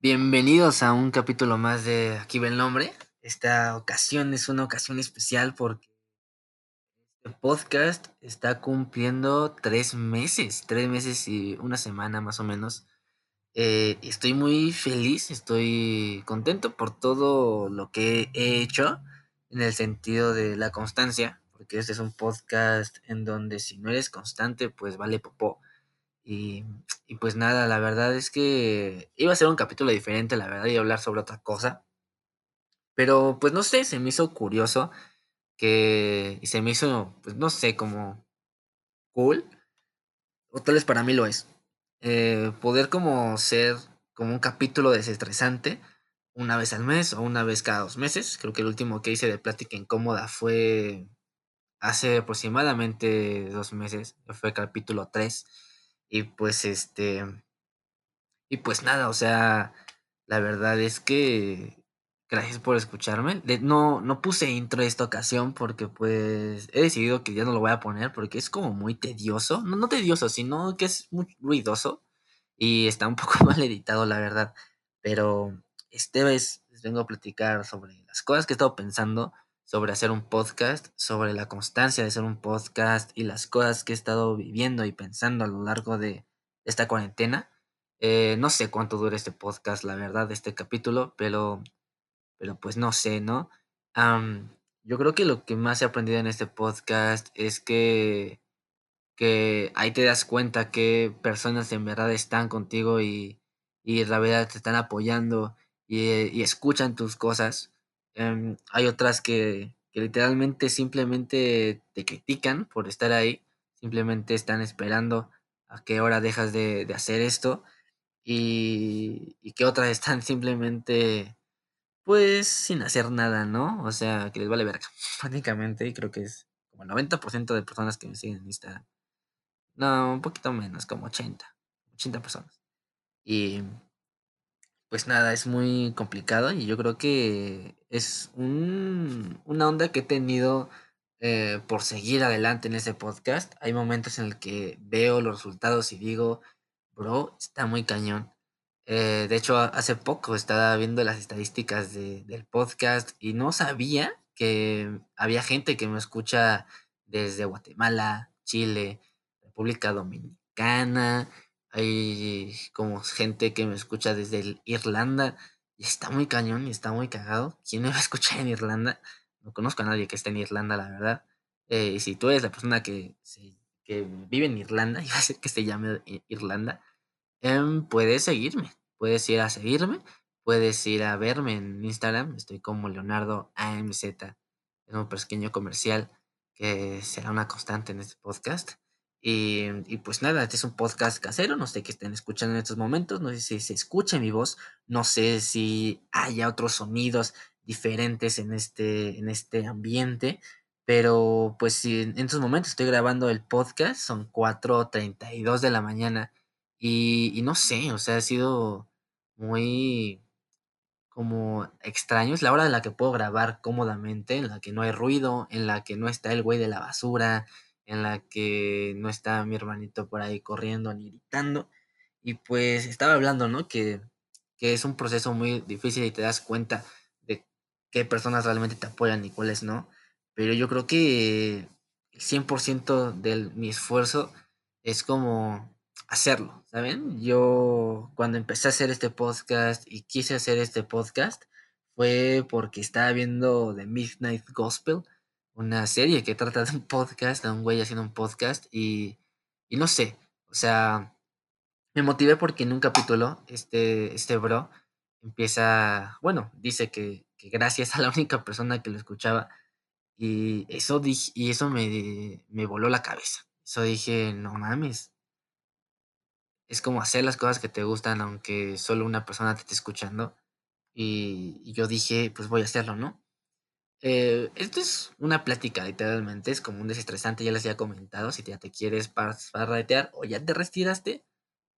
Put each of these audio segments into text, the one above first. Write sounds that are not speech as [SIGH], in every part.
Bienvenidos a un capítulo más de Aquí ve el nombre. Esta ocasión es una ocasión especial porque este podcast está cumpliendo tres meses, tres meses y una semana más o menos. Eh, estoy muy feliz, estoy contento por todo lo que he hecho en el sentido de la constancia, porque este es un podcast en donde si no eres constante, pues vale popó. Y, y, pues nada, la verdad es que iba a ser un capítulo diferente, la verdad, y hablar sobre otra cosa. Pero pues no sé, se me hizo curioso que y se me hizo, pues no sé, como cool. O tal vez para mí lo es. Eh, poder como ser como un capítulo desestresante una vez al mes o una vez cada dos meses. Creo que el último que hice de plática incómoda fue hace aproximadamente dos meses. Fue capítulo 3 y pues este. Y pues nada, o sea, la verdad es que. Gracias por escucharme. no, no puse intro esta ocasión porque pues he decidido que ya no lo voy a poner porque es como muy tedioso. No, no tedioso, sino que es muy ruidoso. Y está un [LAUGHS] poco mal editado, la verdad. Pero esta vez les vengo a platicar sobre las cosas que he estado pensando sobre hacer un podcast, sobre la constancia de hacer un podcast y las cosas que he estado viviendo y pensando a lo largo de esta cuarentena. Eh, no sé cuánto dura este podcast, la verdad, este capítulo, pero, pero pues no sé, ¿no? yo creo que lo que más he aprendido en este podcast es que, que ahí te das cuenta que personas en verdad están contigo y, y la verdad te están apoyando y, y escuchan tus cosas Em, hay otras que, literalmente simplemente te critican por estar ahí, simplemente están esperando a qué hora dejas de, hacer esto y, y, que otras [LAUGHS] están simplemente pues sin hacer nada, ¿no? O sea, que les vale verga, [LAUGHS] prácticamente, creo que es como el 90% de personas que me siguen en Instagram. No, un poquito menos, como 80, 80 personas. Y pues nada, es muy complicado y yo creo que es un, una onda que he tenido eh, por seguir adelante en ese podcast. Hay momentos en el que veo los resultados y digo, bro, está muy cañón. Eh, de hecho, hace poco estaba viendo las estadísticas de, del podcast y no sabía que había gente que me escucha desde Guatemala, Chile, República Dominicana, hay como gente que me escucha desde Irlanda y está muy cañón y está muy cagado. ¿Quién me va a escuchar en Irlanda? No conozco a nadie que esté en Irlanda, la verdad. Eh, y si tú eres la persona que, que vive en Irlanda, [LAUGHS] y va a ser que se llame Irlanda, em, puedes seguirme. Puedes ir a seguirme. Puedes ir a verme en Instagram. Estoy como Leonardo AMZ. Es un pequeño comercial que será una constante en este podcast. Y, pues nada, este es un podcast casero, no sé qué estén escuchando en estos momentos, no sé si se escucha mi voz, no sé si haya otros sonidos diferentes en este, en este ambiente, pero pues en estos momentos estoy grabando el podcast, son 4.32 de la mañana y, y no sé, o sea, ha sido muy como extraño, es la hora en la que puedo grabar cómodamente, en la que no hay ruido, en la que no está el güey de la basura, en la que no está mi hermanito por ahí corriendo ni gritando. Y pues estaba hablando, ¿no? Que, que es un proceso muy difícil y te das cuenta de qué personas realmente te apoyan y cuáles no. Pero yo creo que el 100% de mi esfuerzo es como hacerlo, ¿saben? Yo cuando empecé a hacer este podcast y quise hacer este podcast fue porque estaba viendo The Midnight Gospel una serie que trata de un podcast, de un güey haciendo un podcast y, y no sé, o sea, me motivé porque en un capítulo este, este bro empieza, bueno, dice que, que gracias a la única persona que lo escuchaba y eso, dije, y eso me, me voló la cabeza. Eso dije, no mames. Es como hacer las cosas que te gustan aunque solo una persona te esté escuchando. Y, y yo dije, pues voy a hacerlo, ¿no? Eh, esto es una plática, literalmente. Es como un desestresante, ya les había comentado. Si ya te quieres parratear o ya te retiraste,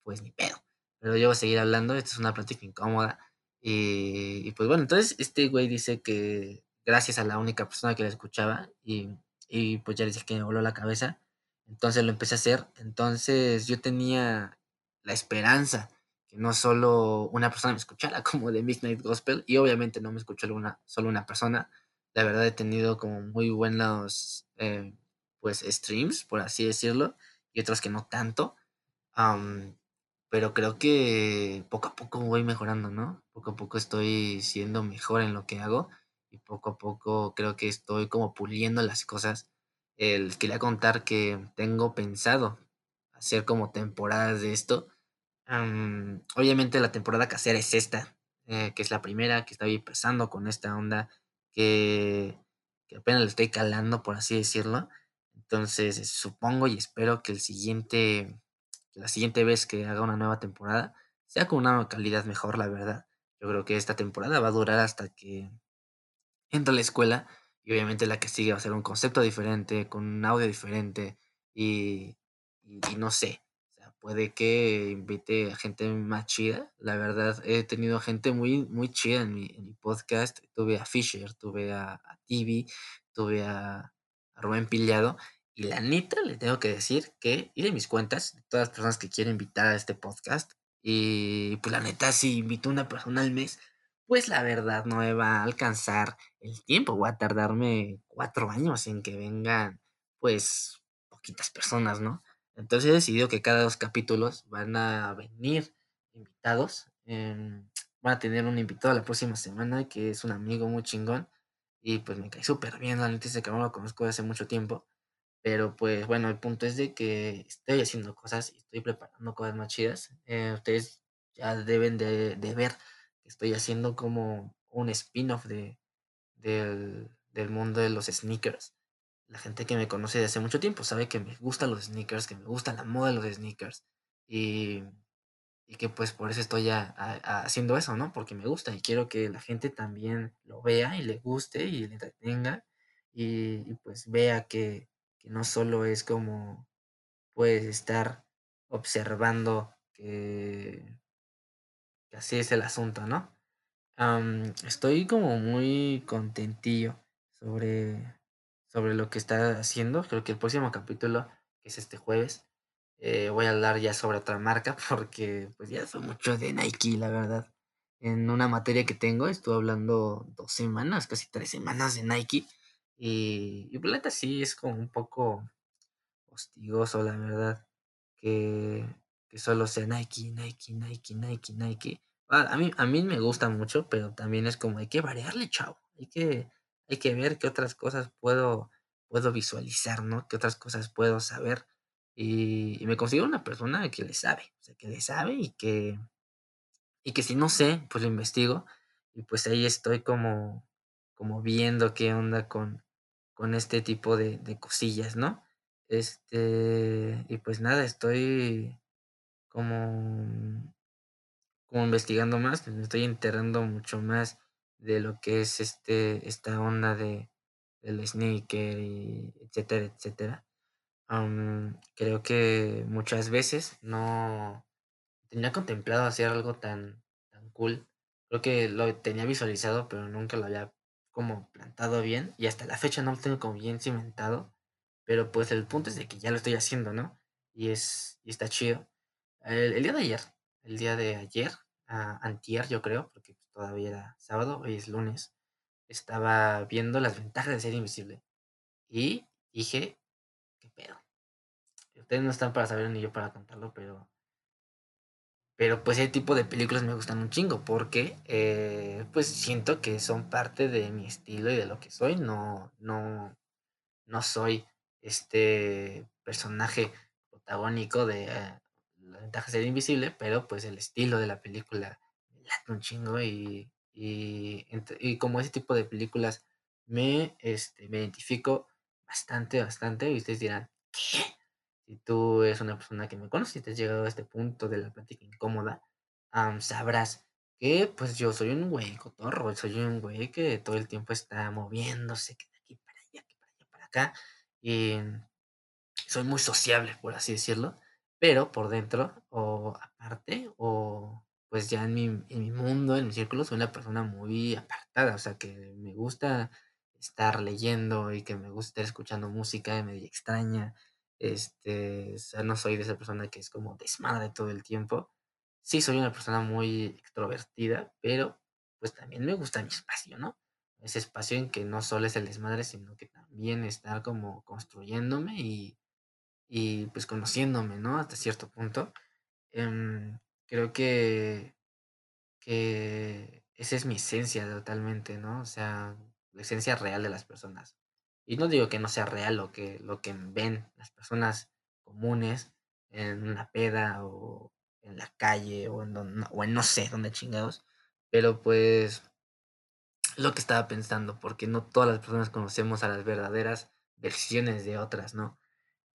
pues ni pedo. Pero yo voy a seguir hablando. Esta es una plática incómoda. Y, pues bueno, entonces este güey dice que gracias a la única persona que la escuchaba, y, y pues ya dice que me voló la cabeza. Entonces lo empecé a hacer. Entonces yo tenía la esperanza no solo una persona me escuchara [LAUGHS] como de Midnight Gospel y obviamente no me escuchó alguna, solo una persona. La verdad he tenido como muy buenos eh, pues streams, por así decirlo, y otros que no tanto. pero creo que poco a poco voy mejorando, ¿no? Poco a poco estoy siendo mejor en lo que hago y poco a poco creo que estoy como puliendo las cosas. El, quería contar que tengo pensado hacer como temporadas de esto. obviamente la temporada casera es esta, eh, que es la primera, que estoy empezando con esta onda que, que apenas le estoy calando, por así decirlo. Entonces, supongo y espero que el siguiente, la siguiente vez que haga una nueva temporada, sea con una calidad mejor, la verdad. Yo creo que esta temporada va a durar hasta que entre a la escuela y obviamente la que sigue va a ser un concepto diferente, con un audio diferente y, no sé, puede que invite a gente más chida. La verdad, he tenido gente muy, muy chida en mi, podcast. Tuve a Fisher, tuve a, a TV, tuve a, a Rubén Pillado. Y la neta, le tengo que decir que, y de mis cuentas, todas las personas que quiero invitar a este podcast, y pues la neta, si invito a una persona al mes, pues la verdad no me va a alcanzar el tiempo. Voy a tardarme cuatro años en que vengan, pues, poquitas personas, ¿no? Entonces he decidido que cada dos capítulos van a venir invitados. Em, van a tener un invitado la próxima semana que es un amigo muy chingón. Y pues me cae súper bien, la neta, ese no lo conozco desde hace mucho tiempo. Pero pues bueno, el punto es de que estoy haciendo cosas y estoy preparando cosas más chidas. Eh, ustedes ya deben de, de, ver que estoy haciendo como un spin-off de, del, del, mundo de los sneakers. La gente que me conoce desde hace mucho tiempo sabe que me gustan los sneakers, que me gusta la moda de los sneakers. Y, y que pues por eso estoy ya haciendo eso, ¿no? Porque me gusta y quiero que la gente también lo vea y le guste y le entretenga y, pues vea que no solo es como puedes estar observando que, que así es el asunto, ¿no? estoy como muy contentillo sobre, sobre lo que está haciendo. Creo que el próximo capítulo, que es este jueves, eh, voy a hablar ya sobre otra marca [LAUGHS] porque pues ya soy mucho de Nike, la verdad. En una materia que tengo, estuve hablando dos semanas, casi tres semanas de Nike. Y, y pues, sí es como un poco hostigoso, la verdad, que, que solo sea Nike, Nike, Nike, Nike, Nike. Ah, a, mí, a mí me gusta mucho, pero también es como hay que variarle, chavo. Hay que, hay que ver qué otras cosas puedo, puedo visualizar, ¿no? Qué otras cosas puedo saber. Y, me considero una persona que le sabe, o sea, que le sabe y que, y que si no sé, pues lo investigo. Y pues ahí estoy como, como viendo qué onda con, con este tipo de, de cosillas, ¿no? Este, y pues nada, estoy como, como investigando más, me estoy enterando mucho más de lo que es este, esta onda de, del sneaker y etcétera, etcétera. creo que muchas veces no tenía contemplado hacer algo tan, tan cool. Creo que lo tenía visualizado, pero nunca lo había como plantado bien y hasta la fecha no lo tengo como bien cimentado, pero pues el punto es de que ya lo estoy haciendo, ¿no? Y es y está chido. El, día de ayer, el día de ayer, antier yo creo, porque todavía era sábado, hoy es lunes, estaba viendo las ventajas de ser invisible y dije, ¿qué pedo? Ustedes no están para saber ni yo para contarlo, pero pero pues ese tipo de películas me gustan un chingo porque eh, pues siento que son parte de mi estilo y de lo que soy. No, no, no soy este personaje protagónico de eh, La ventaja de ser invisible, pero pues el estilo de la película late un chingo y, y, como ese tipo de películas me, este, me identifico bastante, bastante y ustedes dirán, ¿qué? si tú eres una persona que me conoce y te has llegado a este punto de la plática incómoda, sabrás que pues yo soy un güey cotorro, soy un güey que todo el tiempo está moviéndose, que de aquí para allá, que para allá, para acá, y soy muy sociable, por así decirlo, pero por dentro, o aparte, pues ya en mi, en mi mundo, en mi círculo, soy una persona muy apartada, o sea, que me gusta estar leyendo y que me gusta estar escuchando música medio extraña, este, o sea, no soy de esa persona que es como desmadre todo el tiempo. sí soy una persona muy extrovertida, pero pues también me gusta mi espacio, ¿no? Ese espacio en que no solo es el desmadre, sino que también estar como construyéndome y, y pues conociéndome, ¿no? Hasta cierto punto. Em, creo que, que esa es mi esencia totalmente, ¿no? O sea, la esencia real de las personas. Y no digo que no sea real lo que, lo que ven las personas comunes en una peda o en la calle o en, don- o en no sé dónde chingados, pero pues lo que estaba pensando, porque no todas las personas conocemos a las verdaderas versiones de otras, ¿no?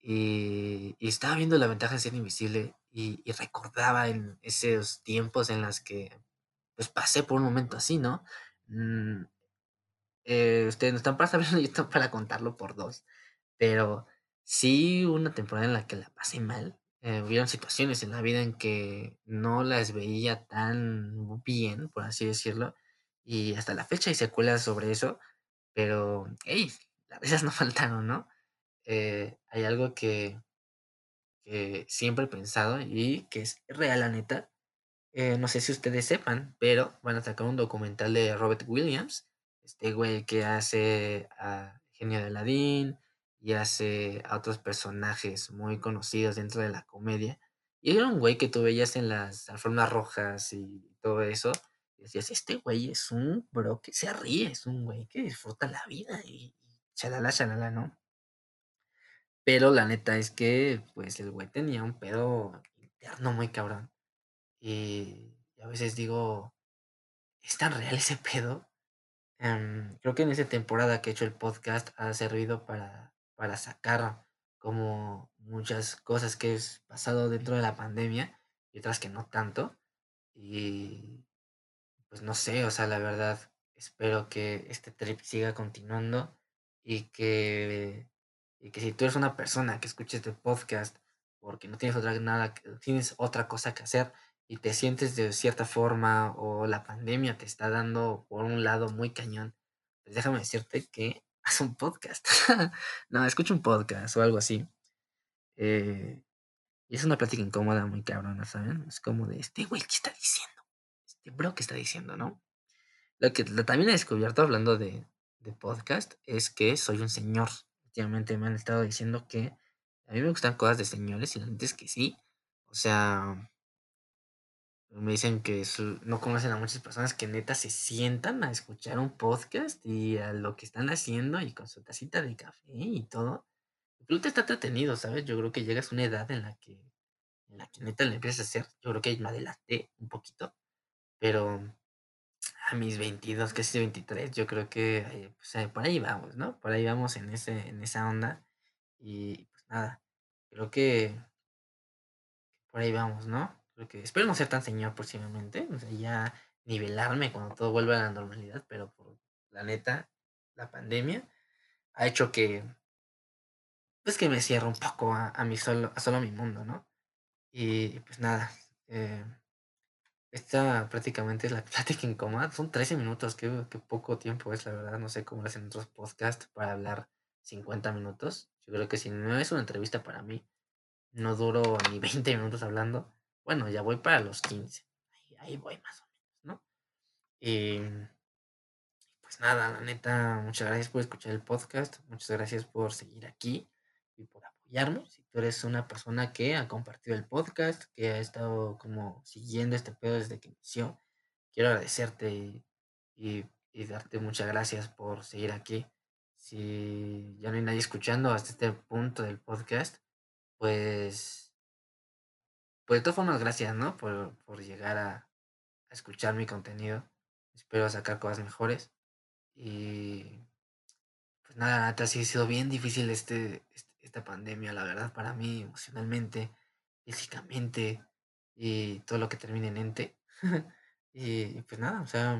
Y, y estaba viendo la ventaja de ser invisible y, y recordaba en esos tiempos en las que pues pasé por un momento así, ¿no? Mm, eh, ustedes no están para [LAUGHS] saberlo, yo estoy para contarlo por dos. Pero sí una temporada en la que la pasé mal. Eh, hubieron situaciones en la vida en que no las veía tan bien, por así decirlo. Y hasta la fecha hay secuelas sobre eso. Pero, hey, las risas no [LAUGHS] faltaron, ¿no? Eh, hay algo que, que siempre he pensado y que es real, la neta. Eh, no sé si ustedes sepan, pero van a sacar un documental de Robert Williams, este güey que hace a Genio de Aladín y hace a otros personajes muy conocidos dentro de la comedia. Y era un güey que tú veías en las alfombras rojas y todo eso. Y decías, este güey es un bro que se ríe, es un güey que disfruta la vida y, y chalala, chalala, ¿no? Pero la neta es que, pues, el güey tenía un pedo interno muy cabrón. Y a veces digo, ¿es tan real ese pedo? Em, creo que en esa temporada que he hecho el podcast ha servido para, para sacar como muchas cosas que he pasado dentro de la pandemia y otras que no tanto. Y pues no sé, o sea, la verdad, espero que este trip siga continuando y que, y que si tú eres una persona que escucha este podcast porque no tienes otra, nada, que- tienes otra cosa que hacer y te sientes de cierta forma o la pandemia te está dando por un lado muy cañón, pues déjame decirte que [LAUGHS] haz un podcast. [LAUGHS] no, escucha un podcast o algo así. Eh, y es una plática incómoda, muy cabrona, ¿saben? Es como de este güey, ¿qué está diciendo? Este bro, ¿qué está diciendo, no? Lo que también he descubierto hablando de, de podcast es que soy un señor. Me han estado diciendo que a mí me gustan cosas de señores y la neta es que sí. O sea, me dicen que no conocen a muchas personas que neta se sientan a escuchar un podcast y a lo que están haciendo y con su tacita de café y todo. Incluso te está entretenido, ¿sabes? Yo creo que llegas a una edad en la que, en la que neta le empiezas a hacer. Yo creo que me adelanté un poquito, pero a mis 22, casi 23, yo creo que eh, pues, eh, por ahí vamos, ¿no? Por ahí vamos en ese, en esa onda. Y pues nada, creo que por ahí vamos, ¿no? Creo que espero no ser tan señor próximamente, o sea, ya nivelarme cuando todo vuelva a la normalidad, pero por la neta, la pandemia ha hecho que, pues que me cierre un poco a, a mi solo, a solo mi mundo, ¿no? Y pues nada, eh, Esta prácticamente es la [LAUGHS] plática incómoda. Son 13 minutos, qué, qué poco tiempo es, la verdad. No sé cómo lo hacen otros podcasts para hablar 50 minutos. Yo creo que si no es una entrevista para mí, no duro ni [LAUGHS] 20 minutos hablando. Bueno, ya voy para los 15. Ahí, voy más o menos, ¿no? Y pues nada, la neta, muchas gracias por escuchar el podcast. Muchas gracias por seguir aquí y por Si tú eres una persona que ha compartido el podcast, que ha estado como siguiendo este pedo desde que inició, quiero agradecerte y, darte muchas gracias por seguir aquí. Si ya no hay nadie escuchando hasta este punto del podcast, pues, pues de todas formas, gracias, ¿no? Por, por llegar a, escuchar mi contenido. Espero sacar cosas mejores. Y pues nada, sí ha sido bien difícil este- esta pandemia, la verdad, para mí, emocionalmente, físicamente y todo lo que termine en ente. y, [LAUGHS] y pues nada, o sea,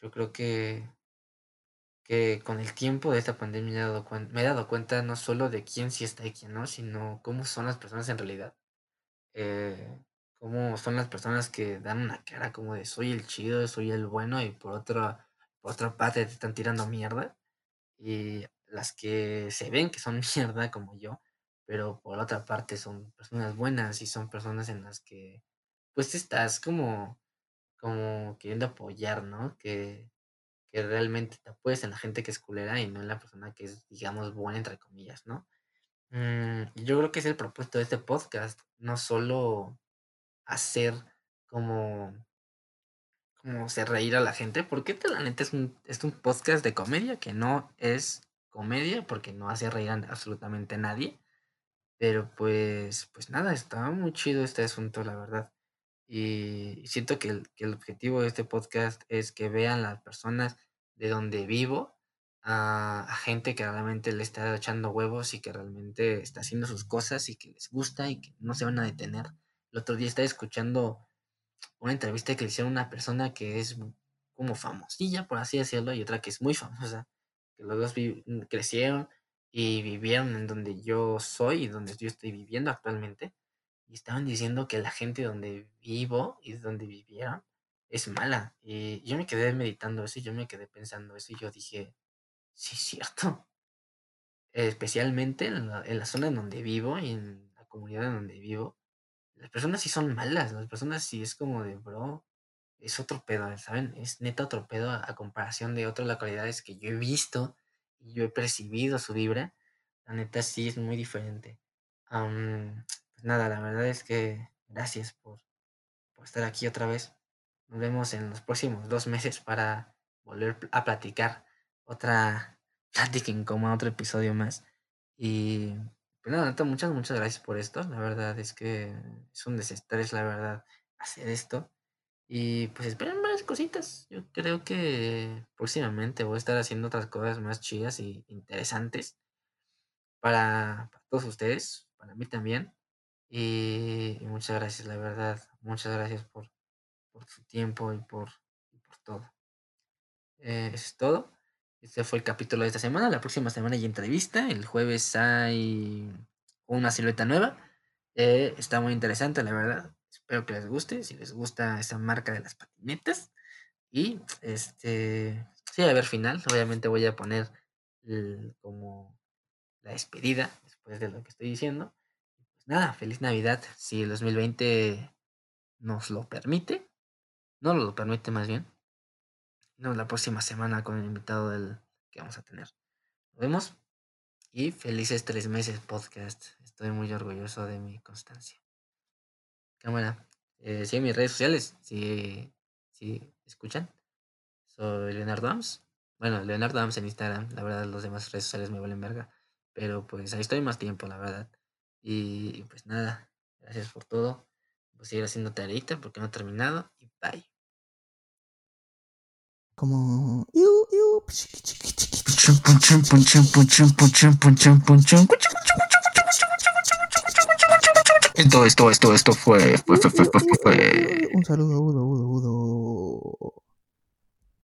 yo creo que, que con el tiempo de esta pandemia me he dado me he dado cuenta no solo de quién sí está y quién no, sino cómo son las personas en realidad. Eh, cómo son las personas que dan una cara como de soy el chido, soy el bueno y por otra, por otra parte te están tirando mierda. y las que se ven que son [LAUGHS] mierda como yo, pero por otra parte son personas buenas y son personas en las que pues estás como, como queriendo apoyar, ¿no? Que, que realmente te apoyes en la gente que es culera y no en la persona que es, digamos, buena, entre comillas, ¿no? Mm, yo creo que es el propósito de este podcast, no solo hacer como, como hacer reír a la gente, porque la neta es un, es un podcast de comedia que no es comedia porque no hace reír a absolutamente nadie. Pero pues, pues nada, está muy chido este asunto, la verdad. Y siento que el, que el objetivo de este podcast es que vean las personas de donde vivo, a, gente que realmente le está echando huevos y que realmente está haciendo sus cosas y que les gusta y que no se van a detener. El otro día estaba escuchando una entrevista que le hicieron una persona que es como famosilla, por así decirlo, y otra que es muy famosa, que los dos vi- crecieron y vivieron en donde yo soy y donde yo estoy viviendo actualmente. Y estaban diciendo que la gente donde vivo y donde vivieron es mala. Y yo me quedé meditando eso y yo me quedé pensando eso y yo dije, sí, es cierto. Especialmente en la, en la zona en donde vivo y en la comunidad en donde vivo, las personas sí son malas. Las personas sí es como de, bro, es otro pedo, ¿saben? Es neta otro pedo a, a comparación de otras localidades que yo he visto y yo he percibido su vibra. La neta sí es muy diferente. Am, pues nada, la verdad es que gracias por, por estar aquí otra vez. Nos vemos en los próximos dos meses para volver a platicar otra [LAUGHS] plática incómoda, otro episodio más. Y pues nada, neta, muchas, muchas gracias por esto. La verdad es que es un desestrés, la verdad, hacer esto. Y pues esperen varias cositas. Yo creo que próximamente voy a estar haciendo otras cosas más chidas y interesantes para, para todos ustedes, para mí también. Y, y muchas gracias, la verdad. Muchas gracias por, por su tiempo y por, y por todo. Eh, eso es todo. Este fue el capítulo de esta semana. La próxima semana hay entrevista. El jueves hay una silueta nueva. Eh, está muy interesante, la verdad. Espero que les guste. Si les gusta esa marca de las patinetas. Y este. Sí, a ver, final. Obviamente voy a poner el- como la despedida después de lo que estoy diciendo. Pues nada, feliz Navidad. Si el 2020 nos lo permite. No lo permite más bien. Nos la próxima semana con el invitado del que vamos a tener. Nos vemos y felices tres meses podcast. Estoy muy orgulloso de mi constancia. Cámara. Eh, sigue mis redes sociales. Si, si escuchan. Soy Leonardo Ams. Bueno, Leonardo Ams en Instagram. La verdad, los demás redes sociales me valen verga. Pero pues ahí estoy más tiempo, la verdad. Y, y pues nada. Gracias por todo. Voy a seguir haciendo tareita porque no he terminado. Y bye. Como. Esto, esto, esto, esto fue, fue, fue, fue. Un saludo, Udo, Udo, Udo.